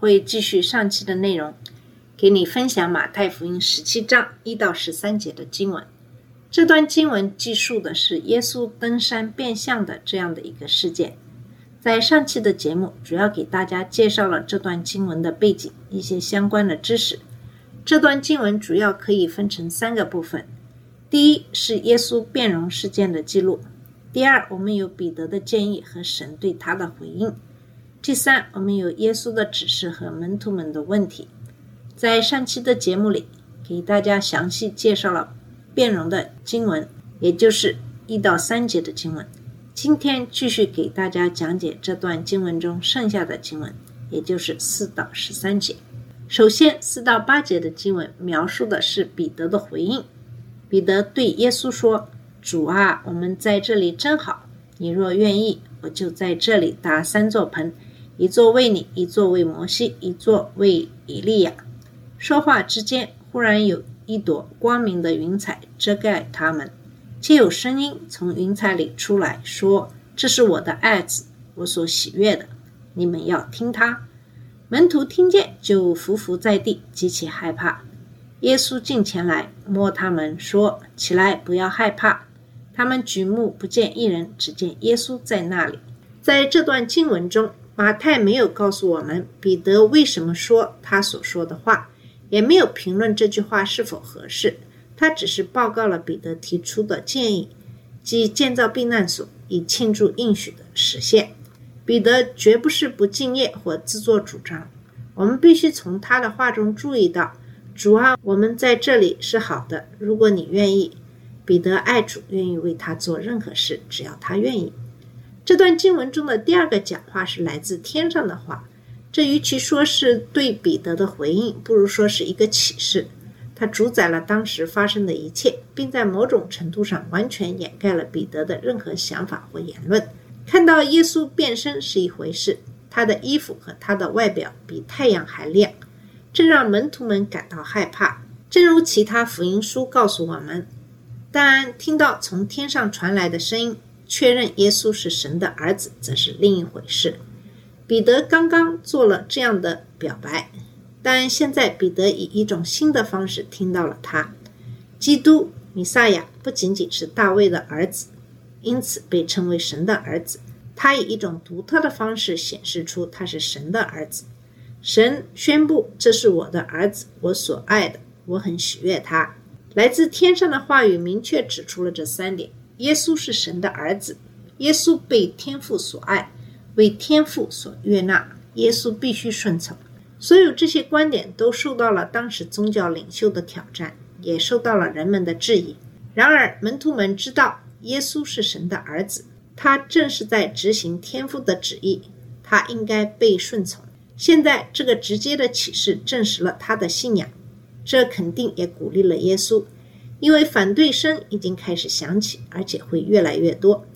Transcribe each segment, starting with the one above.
会继续上期的内容，给你分享马太福音十七章一到十三节的经文。这段经文记述的是耶稣登山变相的这样的一个事件。在上期的节目，主要给大家介绍了这段经文的背景，一些相关的知识。这段经文主要可以分成三个部分：第一是耶稣变容事件的记录；第二，我们有彼得的建议和神对他的回应；第三，我们有耶稣的指示和门徒们的问题。在上期的节目里，给大家详细介绍了变容的经文，也就是一到三节的经文。今天继续给大家讲解这段经文中剩下的经文，也就是四到十三节。首先，四到八节的经文描述的是彼得的回应。彼得对耶稣说：“主啊，我们在这里真好。你若愿意，我就在这里搭三座棚，一座为你，一座为摩西，一座为以利亚。”说话之间，忽然有一朵光明的云彩遮盖他们，且有声音从云彩里出来说：“这是我的爱子，我所喜悦的，你们要听他。”门徒听见，就伏伏在地，极其害怕。耶稣近前来摸他们，说：“起来，不要害怕。”他们举目不见一人，只见耶稣在那里。在这段经文中，马太没有告诉我们彼得为什么说他所说的话，也没有评论这句话是否合适。他只是报告了彼得提出的建议，即建造避难所，以庆祝应许的实现。彼得绝不是不敬业或自作主张。我们必须从他的话中注意到。主啊，我们在这里是好的。如果你愿意，彼得爱主，愿意为他做任何事，只要他愿意。这段经文中的第二个讲话是来自天上的话，这与其说是对彼得的回应，不如说是一个启示。它主宰了当时发生的一切，并在某种程度上完全掩盖了彼得的任何想法或言论。看到耶稣变身是一回事，他的衣服和他的外表比太阳还亮。这让门徒们感到害怕，正如其他福音书告诉我们。但听到从天上传来的声音，确认耶稣是神的儿子，则是另一回事。彼得刚刚做了这样的表白，但现在彼得以一种新的方式听到了他。基督弥赛亚不仅仅是大卫的儿子，因此被称为神的儿子。他以一种独特的方式显示出他是神的儿子。神宣布：“这是我的儿子，我所爱的，我很喜悦他。”来自天上的话语明确指出了这三点：耶稣是神的儿子，耶稣被天父所爱，为天父所悦纳，耶稣必须顺从。所有这些观点都受到了当时宗教领袖的挑战，也受到了人们的质疑。然而，门徒们知道耶稣是神的儿子，他正是在执行天父的旨意，他应该被顺从。现在，这个直接的启示证实了他的信仰，这肯定也鼓励了耶稣，因为反对声已经开始响起，而且会越来越多。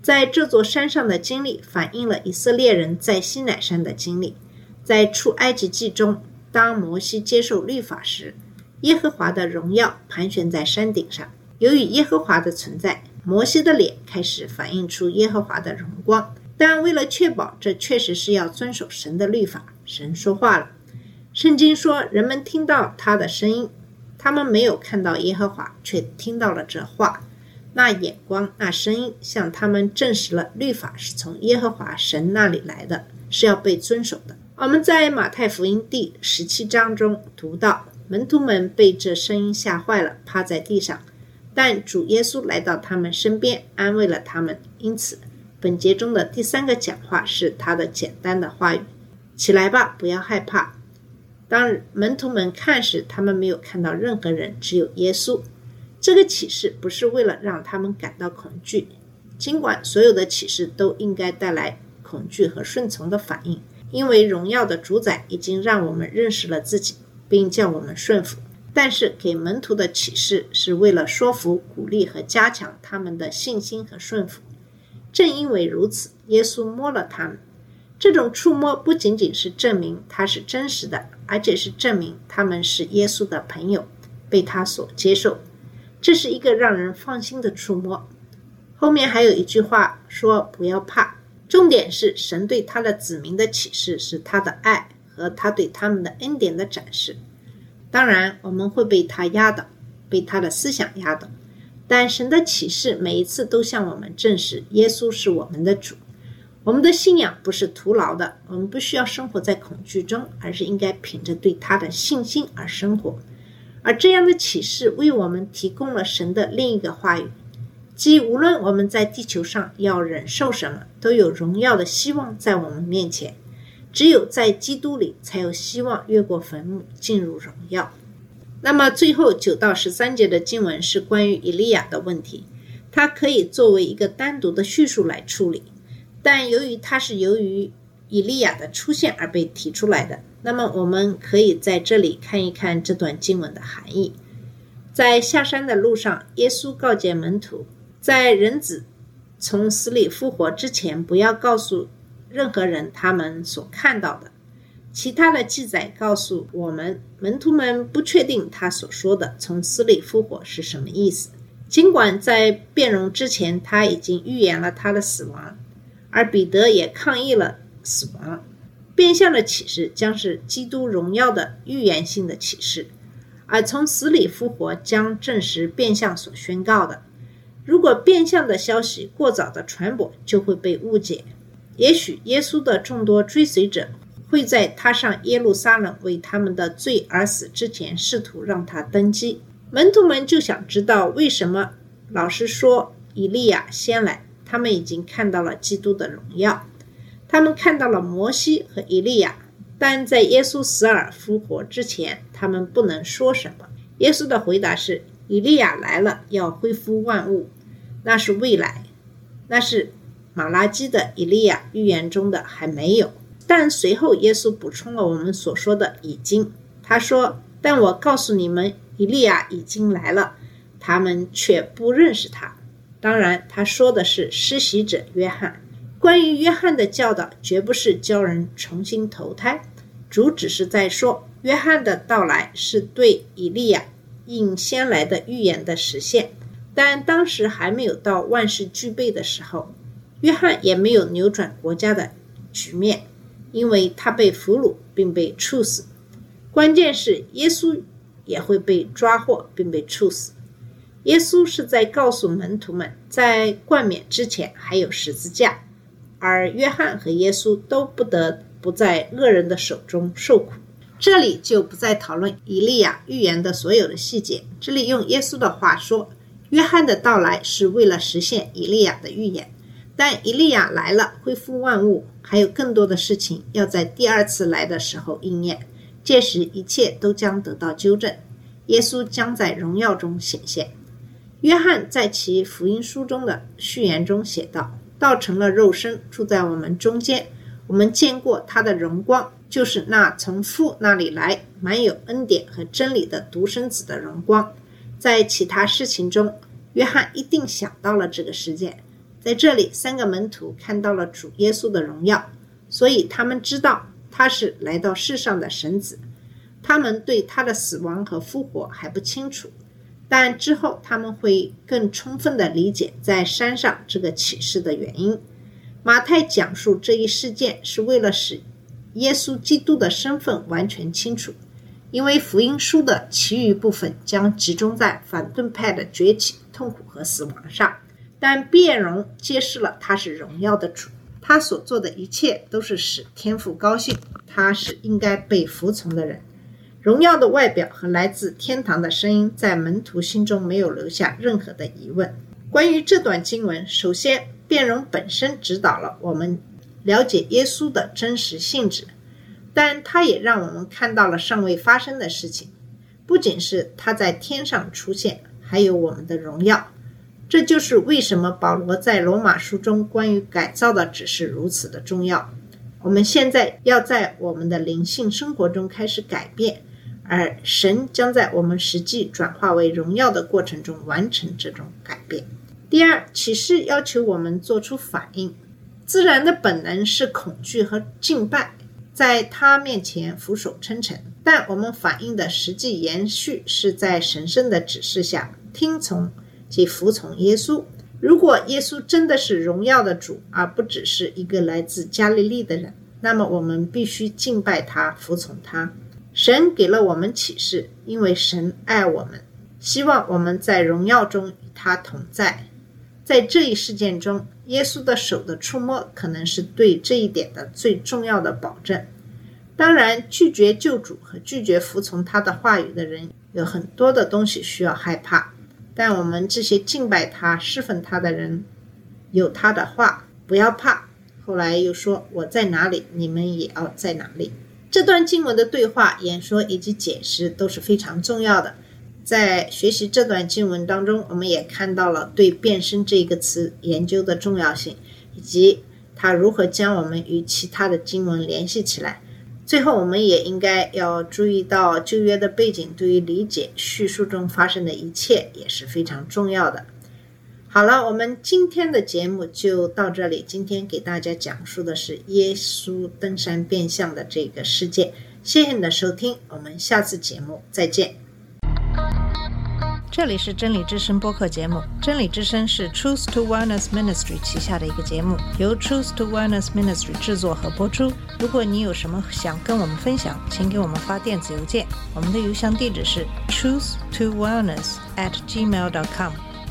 在这座山上的经历反映了以色列人在西乃山的经历。在出埃及记中，当摩西接受律法时，耶和华的荣耀盘旋在山顶上。由于耶和华的存在，摩西的脸开始反映出耶和华的荣光。但为了确保这确实是要遵守神的律法，神说话了。圣经说，人们听到他的声音，他们没有看到耶和华，却听到了这话。那眼光，那声音，向他们证实了律法是从耶和华神那里来的，是要被遵守的。我们在马太福音第十七章中读到，门徒们被这声音吓坏了，趴在地上。但主耶稣来到他们身边，安慰了他们。因此，本节中的第三个讲话是他的简单的话语：“起来吧，不要害怕。”当门徒们看时，他们没有看到任何人，只有耶稣。这个启示不是为了让他们感到恐惧，尽管所有的启示都应该带来恐惧和顺从的反应，因为荣耀的主宰已经让我们认识了自己，并叫我们顺服。但是给门徒的启示是为了说服、鼓励和加强他们的信心和顺服。正因为如此，耶稣摸了他们。这种触摸不仅仅是证明他是真实的，而且是证明他们是耶稣的朋友，被他所接受。这是一个让人放心的触摸。后面还有一句话说：“不要怕。”重点是神对他的子民的启示是他的爱和他对他们的恩典的展示。当然，我们会被他压倒，被他的思想压倒。但神的启示每一次都向我们证实耶稣是我们的主。我们的信仰不是徒劳的，我们不需要生活在恐惧中，而是应该凭着对他的信心而生活。而这样的启示为我们提供了神的另一个话语，即无论我们在地球上要忍受什么，都有荣耀的希望在我们面前。只有在基督里，才有希望越过坟墓进入荣耀。那么，最后九到十三节的经文是关于以利亚的问题，它可以作为一个单独的叙述来处理。但由于它是由于以利亚的出现而被提出来的，那么我们可以在这里看一看这段经文的含义。在下山的路上，耶稣告诫门徒，在人子从死里复活之前，不要告诉任何人他们所看到的。其他的记载告诉我们，门徒们不确定他所说的从死里复活是什么意思，尽管在变容之前他已经预言了他的死亡。而彼得也抗议了死亡，变相的启示将是基督荣耀的预言性的启示，而从死里复活将证实变相所宣告的。如果变相的消息过早的传播，就会被误解。也许耶稣的众多追随者会在他上耶路撒冷为他们的罪而死之前，试图让他登基。门徒们就想知道为什么老师说以利亚先来。他们已经看到了基督的荣耀，他们看到了摩西和以利亚，但在耶稣死而复活之前，他们不能说什么。耶稣的回答是：以利亚来了，要恢复万物，那是未来，那是马拉基的以利亚预言中的还没有。但随后耶稣补充了我们所说的已经。他说：“但我告诉你们，以利亚已经来了，他们却不认识他。”当然，他说的是施洗者约翰。关于约翰的教导，绝不是教人重新投胎，主只是在说，约翰的到来是对以利亚应先来的预言的实现。但当时还没有到万事俱备的时候，约翰也没有扭转国家的局面，因为他被俘虏并被处死。关键是耶稣也会被抓获并被处死。耶稣是在告诉门徒们，在冠冕之前还有十字架，而约翰和耶稣都不得不在恶人的手中受苦。这里就不再讨论以利亚预言的所有的细节。这里用耶稣的话说，约翰的到来是为了实现以利亚的预言，但以利亚来了，恢复万物，还有更多的事情要在第二次来的时候应验。届时一切都将得到纠正，耶稣将在荣耀中显现。约翰在其福音书中的序言中写道：“道成了肉身，住在我们中间。我们见过他的荣光，就是那从父那里来、满有恩典和真理的独生子的荣光。”在其他事情中，约翰一定想到了这个事件。在这里，三个门徒看到了主耶稣的荣耀，所以他们知道他是来到世上的神子。他们对他的死亡和复活还不清楚。但之后他们会更充分地理解在山上这个启示的原因。马太讲述这一事件是为了使耶稣基督的身份完全清楚，因为福音书的其余部分将集中在反对派的崛起、痛苦和死亡上。但变容揭示了他是荣耀的主，他所做的一切都是使天父高兴，他是应该被服从的人。荣耀的外表和来自天堂的声音，在门徒心中没有留下任何的疑问。关于这段经文，首先，变容本身指导了我们了解耶稣的真实性质，但它也让我们看到了尚未发生的事情，不仅是他在天上出现，还有我们的荣耀。这就是为什么保罗在罗马书中关于改造的指示如此的重要。我们现在要在我们的灵性生活中开始改变。而神将在我们实际转化为荣耀的过程中完成这种改变。第二，启示要求我们做出反应。自然的本能是恐惧和敬拜，在他面前俯首称臣。但我们反应的实际延续是在神圣的指示下听从及服从耶稣。如果耶稣真的是荣耀的主，而不只是一个来自加利利的人，那么我们必须敬拜他，服从他。神给了我们启示，因为神爱我们，希望我们在荣耀中与他同在。在这一事件中，耶稣的手的触摸可能是对这一点的最重要的保证。当然，拒绝救主和拒绝服从他的话语的人有很多的东西需要害怕，但我们这些敬拜他、侍奉他的人，有他的话，不要怕。后来又说：“我在哪里，你们也要在哪里。”这段经文的对话、演说以及解释都是非常重要的。在学习这段经文当中，我们也看到了对“变身”这个词研究的重要性，以及它如何将我们与其他的经文联系起来。最后，我们也应该要注意到旧约的背景，对于理解叙述中发生的一切也是非常重要的。好了，我们今天的节目就到这里。今天给大家讲述的是耶稣登山变相的这个事件。谢谢你的收听，我们下次节目再见。这里是真理之声播客节目。真理之声是 Truth to Wellness Ministry 旗下的一个节目，由 Truth to Wellness Ministry 制作和播出。如果你有什么想跟我们分享，请给我们发电子邮件，我们的邮箱地址是 truth to wellness at gmail dot com。